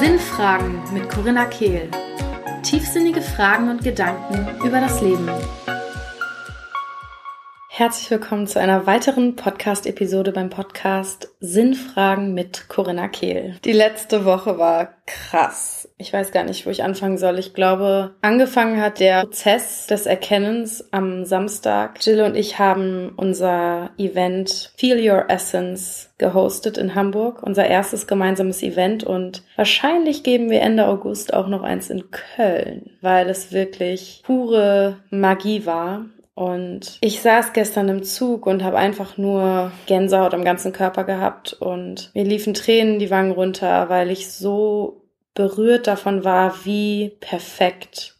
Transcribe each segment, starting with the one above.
Sinnfragen mit Corinna Kehl. Tiefsinnige Fragen und Gedanken über das Leben. Herzlich willkommen zu einer weiteren Podcast-Episode beim Podcast Sinnfragen mit Corinna Kehl. Die letzte Woche war krass. Ich weiß gar nicht, wo ich anfangen soll. Ich glaube, angefangen hat der Prozess des Erkennens am Samstag. Jill und ich haben unser Event Feel Your Essence gehostet in Hamburg. Unser erstes gemeinsames Event und wahrscheinlich geben wir Ende August auch noch eins in Köln, weil es wirklich pure Magie war. Und ich saß gestern im Zug und habe einfach nur Gänsehaut am ganzen Körper gehabt und mir liefen Tränen die Wangen runter, weil ich so berührt davon war, wie perfekt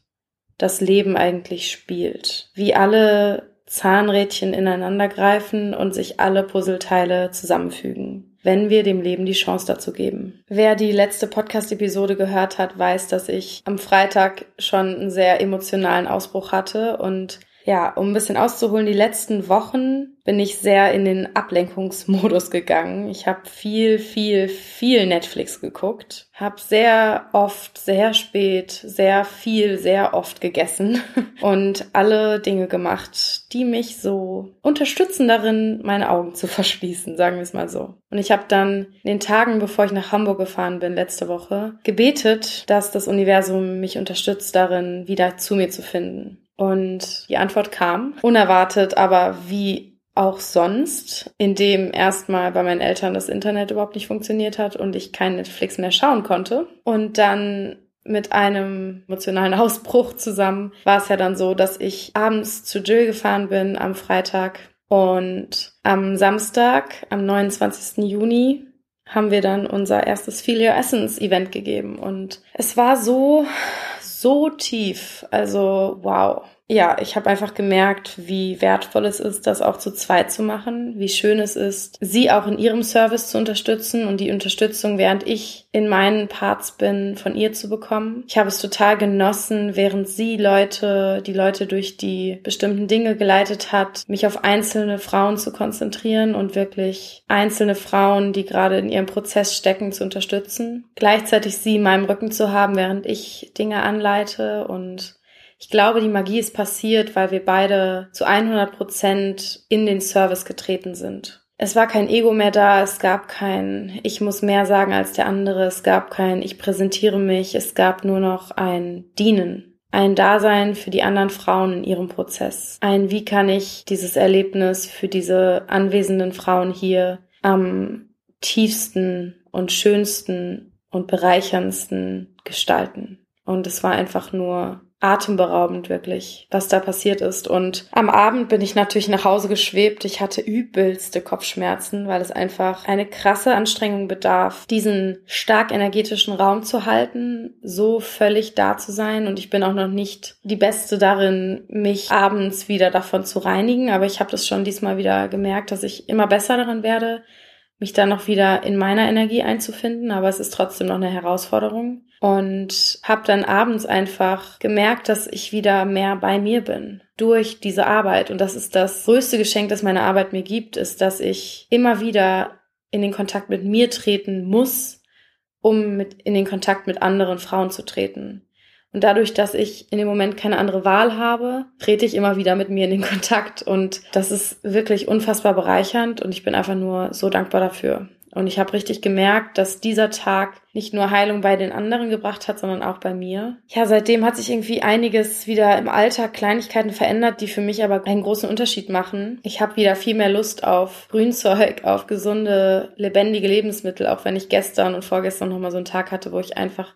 das Leben eigentlich spielt. Wie alle Zahnrädchen ineinander greifen und sich alle Puzzleteile zusammenfügen, wenn wir dem Leben die Chance dazu geben. Wer die letzte Podcast-Episode gehört hat, weiß, dass ich am Freitag schon einen sehr emotionalen Ausbruch hatte und ja, um ein bisschen auszuholen, die letzten Wochen bin ich sehr in den Ablenkungsmodus gegangen. Ich habe viel, viel, viel Netflix geguckt, habe sehr oft, sehr spät, sehr viel, sehr oft gegessen und alle Dinge gemacht, die mich so unterstützen darin, meine Augen zu verschließen, sagen wir es mal so. Und ich habe dann in den Tagen, bevor ich nach Hamburg gefahren bin, letzte Woche, gebetet, dass das Universum mich unterstützt darin, wieder zu mir zu finden. Und die Antwort kam, unerwartet, aber wie auch sonst, indem erstmal bei meinen Eltern das Internet überhaupt nicht funktioniert hat und ich kein Netflix mehr schauen konnte. Und dann mit einem emotionalen Ausbruch zusammen war es ja dann so, dass ich abends zu Jill gefahren bin am Freitag und am Samstag, am 29. Juni, haben wir dann unser erstes Feel Your Essence Event gegeben und es war so so tief. Also wow. Ja, ich habe einfach gemerkt, wie wertvoll es ist, das auch zu zweit zu machen, wie schön es ist, sie auch in ihrem Service zu unterstützen und die Unterstützung, während ich in meinen Parts bin, von ihr zu bekommen. Ich habe es total genossen, während sie Leute, die Leute durch die bestimmten Dinge geleitet hat, mich auf einzelne Frauen zu konzentrieren und wirklich einzelne Frauen, die gerade in ihrem Prozess stecken, zu unterstützen. Gleichzeitig sie in meinem Rücken zu haben, während ich Dinge anleite und ich glaube, die Magie ist passiert, weil wir beide zu 100 Prozent in den Service getreten sind. Es war kein Ego mehr da, es gab kein Ich muss mehr sagen als der andere, es gab kein Ich präsentiere mich, es gab nur noch ein Dienen, ein Dasein für die anderen Frauen in ihrem Prozess. Ein Wie kann ich dieses Erlebnis für diese anwesenden Frauen hier am tiefsten und schönsten und bereicherndsten gestalten. Und es war einfach nur atemberaubend wirklich, was da passiert ist. Und am Abend bin ich natürlich nach Hause geschwebt. Ich hatte übelste Kopfschmerzen, weil es einfach eine krasse Anstrengung bedarf, diesen stark energetischen Raum zu halten, so völlig da zu sein. Und ich bin auch noch nicht die Beste darin, mich abends wieder davon zu reinigen. Aber ich habe das schon diesmal wieder gemerkt, dass ich immer besser darin werde, mich dann noch wieder in meiner Energie einzufinden. Aber es ist trotzdem noch eine Herausforderung und habe dann abends einfach gemerkt, dass ich wieder mehr bei mir bin durch diese Arbeit und das ist das größte Geschenk, das meine Arbeit mir gibt, ist, dass ich immer wieder in den Kontakt mit mir treten muss, um mit in den Kontakt mit anderen Frauen zu treten. Und dadurch, dass ich in dem Moment keine andere Wahl habe, trete ich immer wieder mit mir in den Kontakt. Und das ist wirklich unfassbar bereichernd und ich bin einfach nur so dankbar dafür. Und ich habe richtig gemerkt, dass dieser Tag nicht nur Heilung bei den anderen gebracht hat, sondern auch bei mir. Ja, seitdem hat sich irgendwie einiges wieder im Alltag, Kleinigkeiten verändert, die für mich aber einen großen Unterschied machen. Ich habe wieder viel mehr Lust auf Grünzeug, auf gesunde, lebendige Lebensmittel, auch wenn ich gestern und vorgestern nochmal so einen Tag hatte, wo ich einfach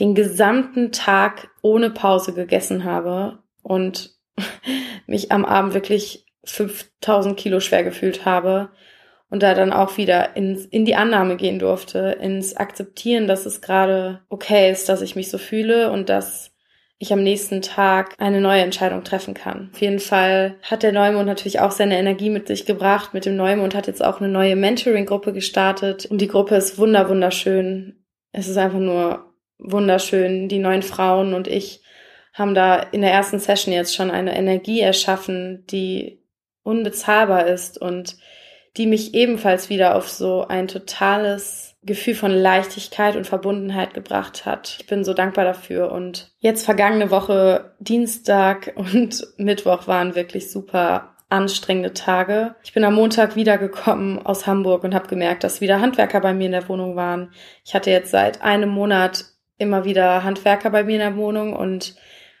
den gesamten Tag ohne Pause gegessen habe und mich am Abend wirklich 5000 Kilo schwer gefühlt habe und da dann auch wieder ins, in die Annahme gehen durfte, ins Akzeptieren, dass es gerade okay ist, dass ich mich so fühle und dass ich am nächsten Tag eine neue Entscheidung treffen kann. Auf jeden Fall hat der Neumond natürlich auch seine Energie mit sich gebracht. Mit dem Neumond hat jetzt auch eine neue Mentoring-Gruppe gestartet und die Gruppe ist wunder wunderschön. Es ist einfach nur wunderschön. Die neuen Frauen und ich haben da in der ersten Session jetzt schon eine Energie erschaffen, die unbezahlbar ist und die mich ebenfalls wieder auf so ein totales Gefühl von Leichtigkeit und Verbundenheit gebracht hat. Ich bin so dankbar dafür. Und jetzt vergangene Woche, Dienstag und Mittwoch waren wirklich super anstrengende Tage. Ich bin am Montag wiedergekommen aus Hamburg und habe gemerkt, dass wieder Handwerker bei mir in der Wohnung waren. Ich hatte jetzt seit einem Monat immer wieder Handwerker bei mir in der Wohnung und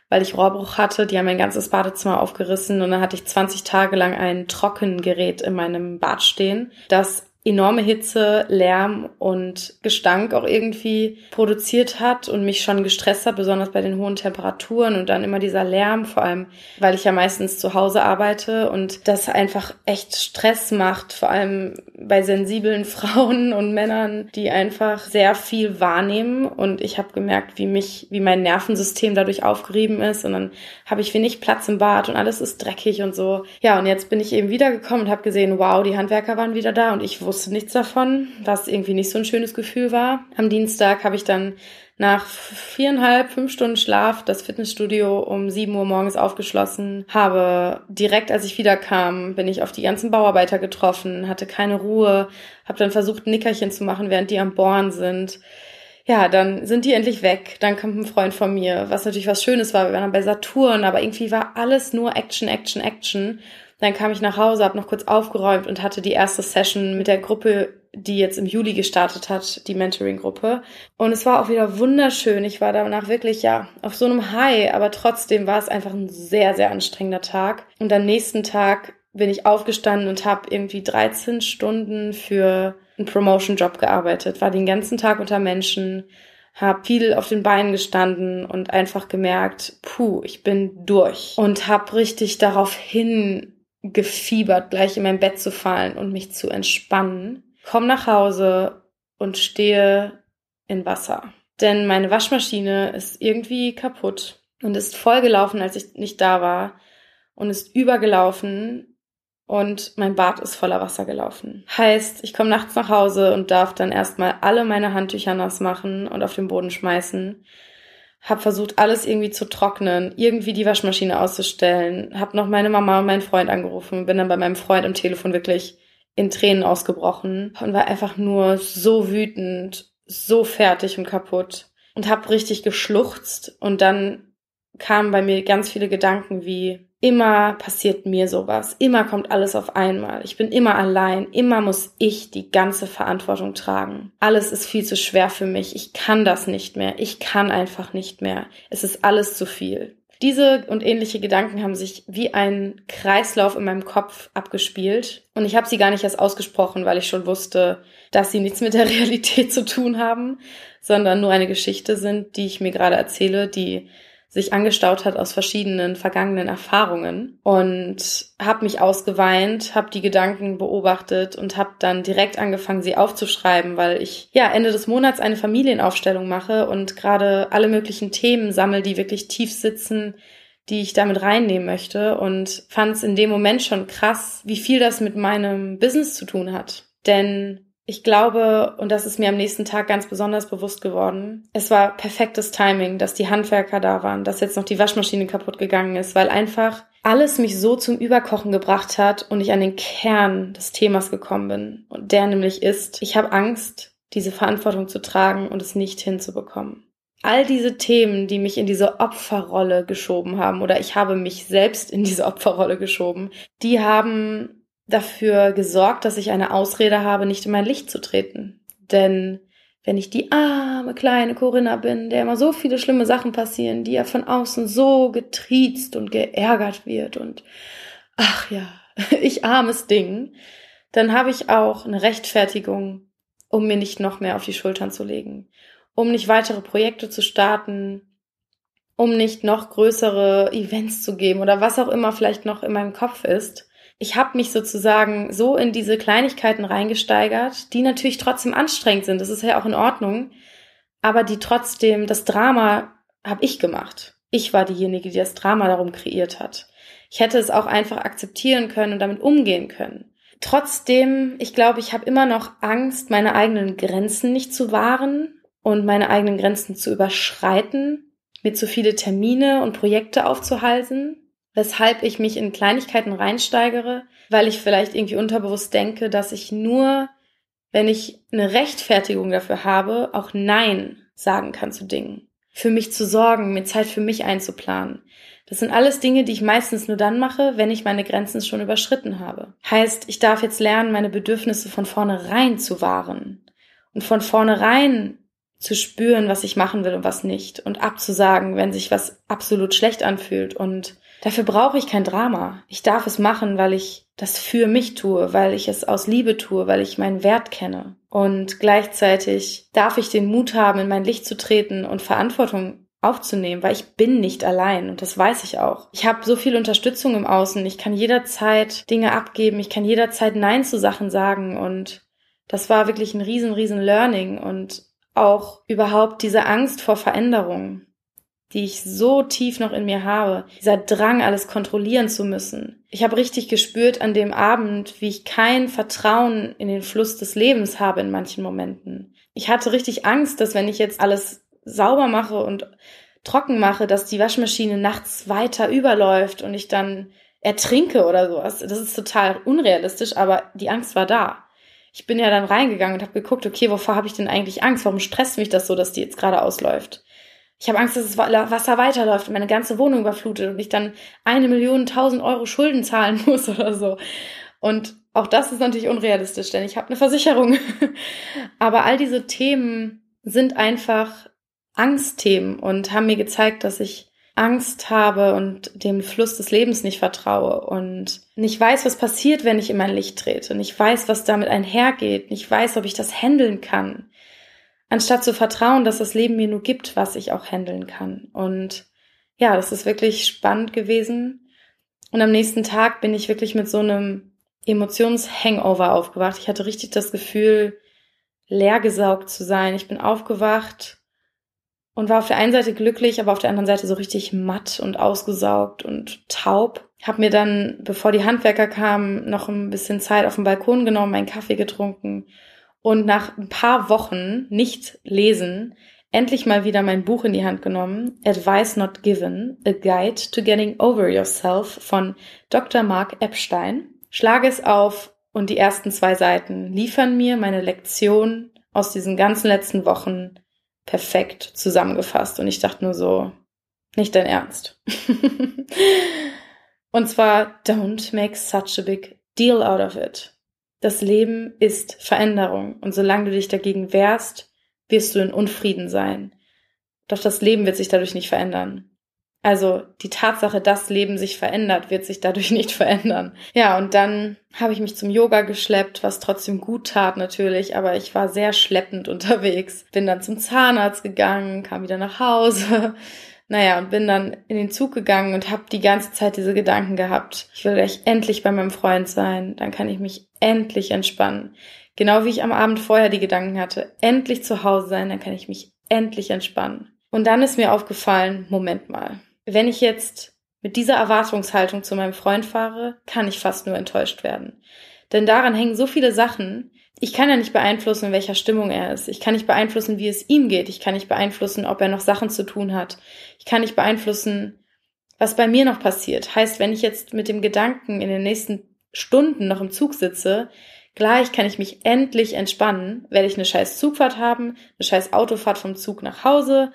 weil ich Rohrbruch hatte, die haben mein ganzes Badezimmer aufgerissen und dann hatte ich 20 Tage lang ein Trockengerät in meinem Bad stehen, das enorme Hitze, Lärm und Gestank auch irgendwie produziert hat und mich schon gestresst hat, besonders bei den hohen Temperaturen und dann immer dieser Lärm, vor allem weil ich ja meistens zu Hause arbeite und das einfach echt Stress macht, vor allem bei sensiblen Frauen und Männern, die einfach sehr viel wahrnehmen und ich habe gemerkt, wie mich, wie mein Nervensystem dadurch aufgerieben ist und dann habe ich wenig Platz im Bad und alles ist dreckig und so. Ja, und jetzt bin ich eben wiedergekommen und habe gesehen, wow, die Handwerker waren wieder da und ich wusste wusste nichts davon, was irgendwie nicht so ein schönes Gefühl war. Am Dienstag habe ich dann nach viereinhalb, fünf Stunden Schlaf das Fitnessstudio um sieben Uhr morgens aufgeschlossen, habe direkt, als ich wiederkam, bin ich auf die ganzen Bauarbeiter getroffen, hatte keine Ruhe, habe dann versucht, Nickerchen zu machen, während die am Bohren sind. Ja, dann sind die endlich weg. Dann kommt ein Freund von mir, was natürlich was Schönes war. Wir waren dann bei Saturn, aber irgendwie war alles nur Action, Action, Action. Dann kam ich nach Hause, habe noch kurz aufgeräumt und hatte die erste Session mit der Gruppe, die jetzt im Juli gestartet hat, die Mentoring-Gruppe. Und es war auch wieder wunderschön. Ich war danach wirklich, ja, auf so einem High, aber trotzdem war es einfach ein sehr, sehr anstrengender Tag. Und am nächsten Tag bin ich aufgestanden und habe irgendwie 13 Stunden für einen Promotion-Job gearbeitet, war den ganzen Tag unter Menschen, habe viel auf den Beinen gestanden und einfach gemerkt, puh, ich bin durch und habe richtig darauf hin gefiebert, gleich in mein Bett zu fallen und mich zu entspannen. Komm nach Hause und stehe in Wasser. Denn meine Waschmaschine ist irgendwie kaputt und ist vollgelaufen, als ich nicht da war und ist übergelaufen und mein Bad ist voller Wasser gelaufen. Heißt, ich komme nachts nach Hause und darf dann erstmal alle meine Handtücher nass machen und auf den Boden schmeißen habe versucht, alles irgendwie zu trocknen, irgendwie die Waschmaschine auszustellen, habe noch meine Mama und meinen Freund angerufen, bin dann bei meinem Freund am Telefon wirklich in Tränen ausgebrochen und war einfach nur so wütend, so fertig und kaputt und habe richtig geschluchzt und dann kamen bei mir ganz viele Gedanken wie Immer passiert mir sowas. Immer kommt alles auf einmal. Ich bin immer allein. Immer muss ich die ganze Verantwortung tragen. Alles ist viel zu schwer für mich. Ich kann das nicht mehr. Ich kann einfach nicht mehr. Es ist alles zu viel. Diese und ähnliche Gedanken haben sich wie ein Kreislauf in meinem Kopf abgespielt. Und ich habe sie gar nicht erst ausgesprochen, weil ich schon wusste, dass sie nichts mit der Realität zu tun haben, sondern nur eine Geschichte sind, die ich mir gerade erzähle, die sich angestaut hat aus verschiedenen vergangenen Erfahrungen und habe mich ausgeweint, habe die Gedanken beobachtet und habe dann direkt angefangen, sie aufzuschreiben, weil ich ja Ende des Monats eine Familienaufstellung mache und gerade alle möglichen Themen sammle, die wirklich tief sitzen, die ich damit reinnehmen möchte und fand es in dem Moment schon krass, wie viel das mit meinem Business zu tun hat. Denn ich glaube, und das ist mir am nächsten Tag ganz besonders bewusst geworden, es war perfektes Timing, dass die Handwerker da waren, dass jetzt noch die Waschmaschine kaputt gegangen ist, weil einfach alles mich so zum Überkochen gebracht hat und ich an den Kern des Themas gekommen bin. Und der nämlich ist, ich habe Angst, diese Verantwortung zu tragen und es nicht hinzubekommen. All diese Themen, die mich in diese Opferrolle geschoben haben, oder ich habe mich selbst in diese Opferrolle geschoben, die haben dafür gesorgt, dass ich eine Ausrede habe, nicht in mein Licht zu treten. Denn wenn ich die arme kleine Corinna bin, der immer so viele schlimme Sachen passieren, die ja von außen so getriezt und geärgert wird und ach ja, ich armes Ding, dann habe ich auch eine Rechtfertigung, um mir nicht noch mehr auf die Schultern zu legen, um nicht weitere Projekte zu starten, um nicht noch größere Events zu geben oder was auch immer vielleicht noch in meinem Kopf ist ich habe mich sozusagen so in diese Kleinigkeiten reingesteigert, die natürlich trotzdem anstrengend sind. Das ist ja auch in Ordnung. Aber die trotzdem, das Drama habe ich gemacht. Ich war diejenige, die das Drama darum kreiert hat. Ich hätte es auch einfach akzeptieren können und damit umgehen können. Trotzdem, ich glaube, ich habe immer noch Angst, meine eigenen Grenzen nicht zu wahren und meine eigenen Grenzen zu überschreiten, mir zu viele Termine und Projekte aufzuhalten weshalb ich mich in Kleinigkeiten reinsteigere, weil ich vielleicht irgendwie unterbewusst denke, dass ich nur, wenn ich eine Rechtfertigung dafür habe, auch Nein sagen kann zu Dingen. Für mich zu sorgen, mir Zeit für mich einzuplanen. Das sind alles Dinge, die ich meistens nur dann mache, wenn ich meine Grenzen schon überschritten habe. Heißt, ich darf jetzt lernen, meine Bedürfnisse von vornherein zu wahren und von vornherein zu spüren, was ich machen will und was nicht und abzusagen, wenn sich was absolut schlecht anfühlt und dafür brauche ich kein Drama. Ich darf es machen, weil ich das für mich tue, weil ich es aus Liebe tue, weil ich meinen Wert kenne. Und gleichzeitig darf ich den Mut haben, in mein Licht zu treten und Verantwortung aufzunehmen, weil ich bin nicht allein und das weiß ich auch. Ich habe so viel Unterstützung im Außen, ich kann jederzeit Dinge abgeben, ich kann jederzeit Nein zu Sachen sagen und das war wirklich ein riesen, riesen Learning und auch überhaupt diese Angst vor Veränderung, die ich so tief noch in mir habe, dieser Drang, alles kontrollieren zu müssen. Ich habe richtig gespürt an dem Abend, wie ich kein Vertrauen in den Fluss des Lebens habe in manchen Momenten. Ich hatte richtig Angst, dass wenn ich jetzt alles sauber mache und trocken mache, dass die Waschmaschine nachts weiter überläuft und ich dann ertrinke oder sowas. Das ist total unrealistisch, aber die Angst war da. Ich bin ja dann reingegangen und habe geguckt, okay, wovor habe ich denn eigentlich Angst? Warum stresst mich das so, dass die jetzt gerade ausläuft? Ich habe Angst, dass das Wasser weiterläuft und meine ganze Wohnung überflutet und ich dann eine Million, tausend Euro Schulden zahlen muss oder so. Und auch das ist natürlich unrealistisch, denn ich habe eine Versicherung. Aber all diese Themen sind einfach Angstthemen und haben mir gezeigt, dass ich Angst habe und dem Fluss des Lebens nicht vertraue und nicht weiß, was passiert, wenn ich in mein Licht trete, nicht weiß, was damit einhergeht, nicht weiß, ob ich das handeln kann, anstatt zu vertrauen, dass das Leben mir nur gibt, was ich auch handeln kann. Und ja, das ist wirklich spannend gewesen. Und am nächsten Tag bin ich wirklich mit so einem Emotionshangover aufgewacht. Ich hatte richtig das Gefühl, leergesaugt zu sein. Ich bin aufgewacht und war auf der einen Seite glücklich, aber auf der anderen Seite so richtig matt und ausgesaugt und taub. Hab mir dann, bevor die Handwerker kamen, noch ein bisschen Zeit auf dem Balkon genommen, einen Kaffee getrunken und nach ein paar Wochen nicht lesen, endlich mal wieder mein Buch in die Hand genommen, Advice Not Given, A Guide to Getting Over Yourself von Dr. Mark Epstein. Schlage es auf und die ersten zwei Seiten liefern mir meine Lektion aus diesen ganzen letzten Wochen perfekt zusammengefasst. Und ich dachte nur so, nicht dein Ernst. und zwar, don't make such a big deal out of it. Das Leben ist Veränderung. Und solange du dich dagegen wehrst, wirst du in Unfrieden sein. Doch das Leben wird sich dadurch nicht verändern. Also die Tatsache, dass Leben sich verändert, wird sich dadurch nicht verändern. Ja, und dann habe ich mich zum Yoga geschleppt, was trotzdem gut tat natürlich, aber ich war sehr schleppend unterwegs. Bin dann zum Zahnarzt gegangen, kam wieder nach Hause. Naja, und bin dann in den Zug gegangen und habe die ganze Zeit diese Gedanken gehabt. Ich will gleich endlich bei meinem Freund sein, dann kann ich mich endlich entspannen. Genau wie ich am Abend vorher die Gedanken hatte, endlich zu Hause sein, dann kann ich mich endlich entspannen. Und dann ist mir aufgefallen, Moment mal, wenn ich jetzt mit dieser Erwartungshaltung zu meinem Freund fahre, kann ich fast nur enttäuscht werden. Denn daran hängen so viele Sachen. Ich kann ja nicht beeinflussen, in welcher Stimmung er ist. Ich kann nicht beeinflussen, wie es ihm geht. Ich kann nicht beeinflussen, ob er noch Sachen zu tun hat. Ich kann nicht beeinflussen, was bei mir noch passiert. Heißt, wenn ich jetzt mit dem Gedanken in den nächsten Stunden noch im Zug sitze, gleich kann ich mich endlich entspannen, werde ich eine scheiß Zugfahrt haben, eine scheiß Autofahrt vom Zug nach Hause,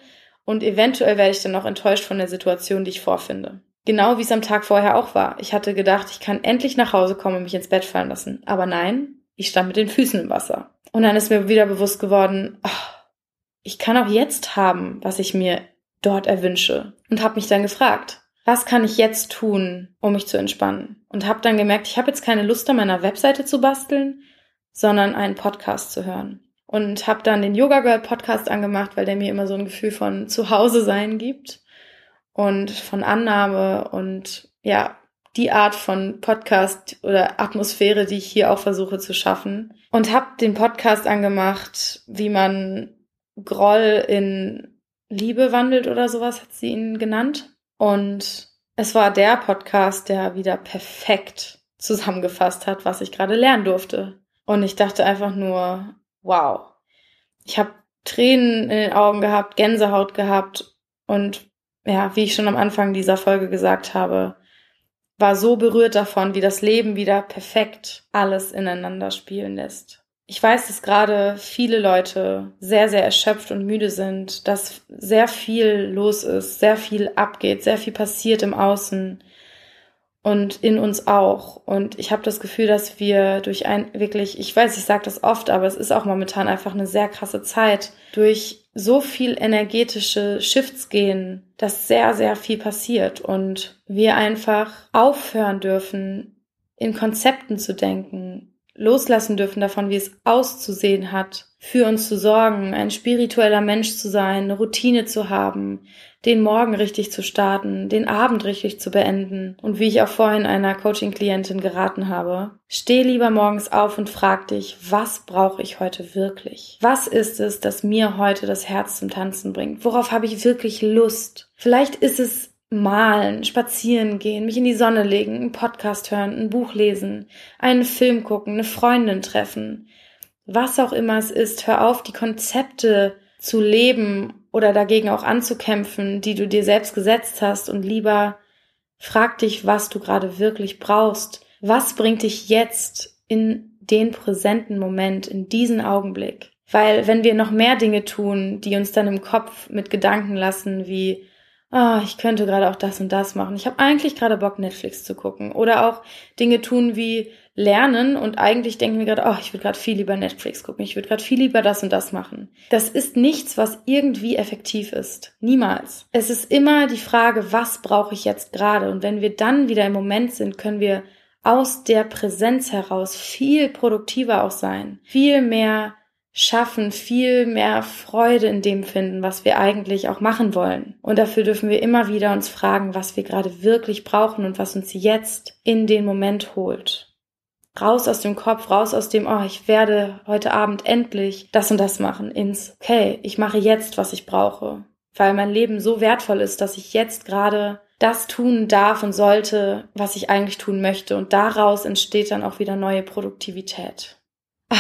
und eventuell werde ich dann auch enttäuscht von der Situation, die ich vorfinde. Genau wie es am Tag vorher auch war. Ich hatte gedacht, ich kann endlich nach Hause kommen und mich ins Bett fallen lassen. Aber nein, ich stand mit den Füßen im Wasser. Und dann ist mir wieder bewusst geworden, oh, ich kann auch jetzt haben, was ich mir dort erwünsche. Und habe mich dann gefragt, was kann ich jetzt tun, um mich zu entspannen? Und habe dann gemerkt, ich habe jetzt keine Lust an meiner Webseite zu basteln, sondern einen Podcast zu hören und habe dann den Yoga Girl Podcast angemacht, weil der mir immer so ein Gefühl von Zuhause sein gibt und von Annahme und ja, die Art von Podcast oder Atmosphäre, die ich hier auch versuche zu schaffen und habe den Podcast angemacht, wie man Groll in Liebe wandelt oder sowas hat sie ihn genannt und es war der Podcast, der wieder perfekt zusammengefasst hat, was ich gerade lernen durfte. Und ich dachte einfach nur, wow. Ich habe Tränen in den Augen gehabt, Gänsehaut gehabt und ja, wie ich schon am Anfang dieser Folge gesagt habe, war so berührt davon, wie das Leben wieder perfekt alles ineinander spielen lässt. Ich weiß, dass gerade viele Leute sehr, sehr erschöpft und müde sind, dass sehr viel los ist, sehr viel abgeht, sehr viel passiert im Außen und in uns auch. Und ich habe das Gefühl, dass wir durch ein wirklich, ich weiß, ich sage das oft, aber es ist auch momentan einfach eine sehr krasse Zeit, durch so viel energetische Shifts gehen, dass sehr, sehr viel passiert und wir einfach aufhören dürfen, in Konzepten zu denken, loslassen dürfen davon, wie es auszusehen hat, für uns zu sorgen, ein spiritueller Mensch zu sein, eine Routine zu haben, den Morgen richtig zu starten, den Abend richtig zu beenden und wie ich auch vorhin einer Coaching-Klientin geraten habe, steh lieber morgens auf und frag dich, was brauche ich heute wirklich? Was ist es, das mir heute das Herz zum Tanzen bringt? Worauf habe ich wirklich Lust? Vielleicht ist es malen, spazieren gehen, mich in die Sonne legen, einen Podcast hören, ein Buch lesen, einen Film gucken, eine Freundin treffen. Was auch immer es ist, hör auf, die Konzepte zu leben oder dagegen auch anzukämpfen, die du dir selbst gesetzt hast und lieber frag dich, was du gerade wirklich brauchst. Was bringt dich jetzt in den präsenten Moment, in diesen Augenblick? Weil wenn wir noch mehr Dinge tun, die uns dann im Kopf mit Gedanken lassen, wie ah, ich könnte gerade auch das und das machen. Ich habe eigentlich gerade Bock, Netflix zu gucken. Oder auch Dinge tun wie lernen und eigentlich denken wir gerade, oh, ich würde gerade viel lieber Netflix gucken, ich würde gerade viel lieber das und das machen. Das ist nichts, was irgendwie effektiv ist. Niemals. Es ist immer die Frage, was brauche ich jetzt gerade? Und wenn wir dann wieder im Moment sind, können wir aus der Präsenz heraus viel produktiver auch sein, viel mehr schaffen, viel mehr Freude in dem finden, was wir eigentlich auch machen wollen. Und dafür dürfen wir immer wieder uns fragen, was wir gerade wirklich brauchen und was uns jetzt in den Moment holt. Raus aus dem Kopf, raus aus dem, oh, ich werde heute Abend endlich das und das machen, ins, okay, ich mache jetzt, was ich brauche. Weil mein Leben so wertvoll ist, dass ich jetzt gerade das tun darf und sollte, was ich eigentlich tun möchte. Und daraus entsteht dann auch wieder neue Produktivität. Ah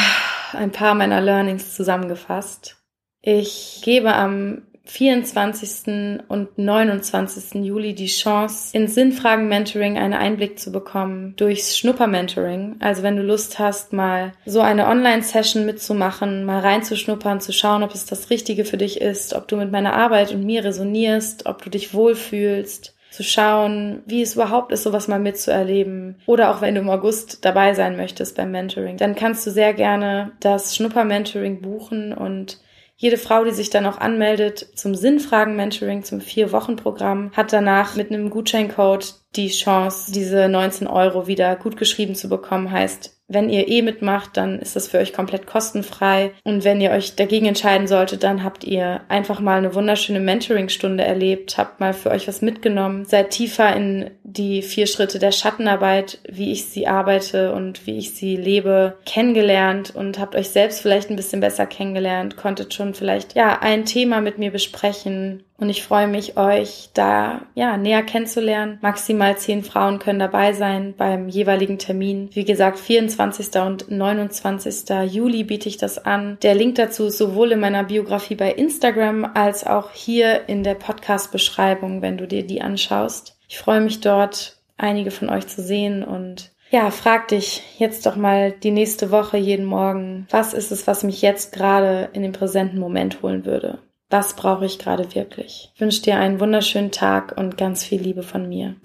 ein paar meiner Learnings zusammengefasst. Ich gebe am 24. und 29. Juli die Chance, ins Sinnfragen-Mentoring einen Einblick zu bekommen durchs Schnupper-Mentoring. Also wenn du Lust hast, mal so eine Online-Session mitzumachen, mal reinzuschnuppern, zu schauen, ob es das Richtige für dich ist, ob du mit meiner Arbeit und mir resonierst, ob du dich wohlfühlst, zu schauen, wie es überhaupt ist, sowas mal mitzuerleben. Oder auch wenn du im August dabei sein möchtest beim Mentoring, dann kannst du sehr gerne das Schnupper-Mentoring buchen und jede Frau, die sich dann auch anmeldet zum Sinnfragen-Mentoring, zum Vier-Wochen-Programm, hat danach mit einem Gutscheincode die Chance, diese 19 Euro wieder gut geschrieben zu bekommen. Heißt, wenn ihr eh mitmacht, dann ist das für euch komplett kostenfrei. Und wenn ihr euch dagegen entscheiden solltet, dann habt ihr einfach mal eine wunderschöne Mentoring-Stunde erlebt, habt mal für euch was mitgenommen, seid tiefer in die vier Schritte der Schattenarbeit, wie ich sie arbeite und wie ich sie lebe, kennengelernt und habt euch selbst vielleicht ein bisschen besser kennengelernt, konntet schon vielleicht, ja, ein Thema mit mir besprechen, und ich freue mich, euch da ja näher kennenzulernen. Maximal zehn Frauen können dabei sein beim jeweiligen Termin. Wie gesagt, 24. und 29. Juli biete ich das an. Der Link dazu ist sowohl in meiner Biografie bei Instagram als auch hier in der Podcast-Beschreibung, wenn du dir die anschaust. Ich freue mich dort, einige von euch zu sehen und ja, frag dich jetzt doch mal die nächste Woche jeden Morgen, was ist es, was mich jetzt gerade in den präsenten Moment holen würde? Was brauche ich gerade wirklich? Ich wünsche dir einen wunderschönen Tag und ganz viel Liebe von mir.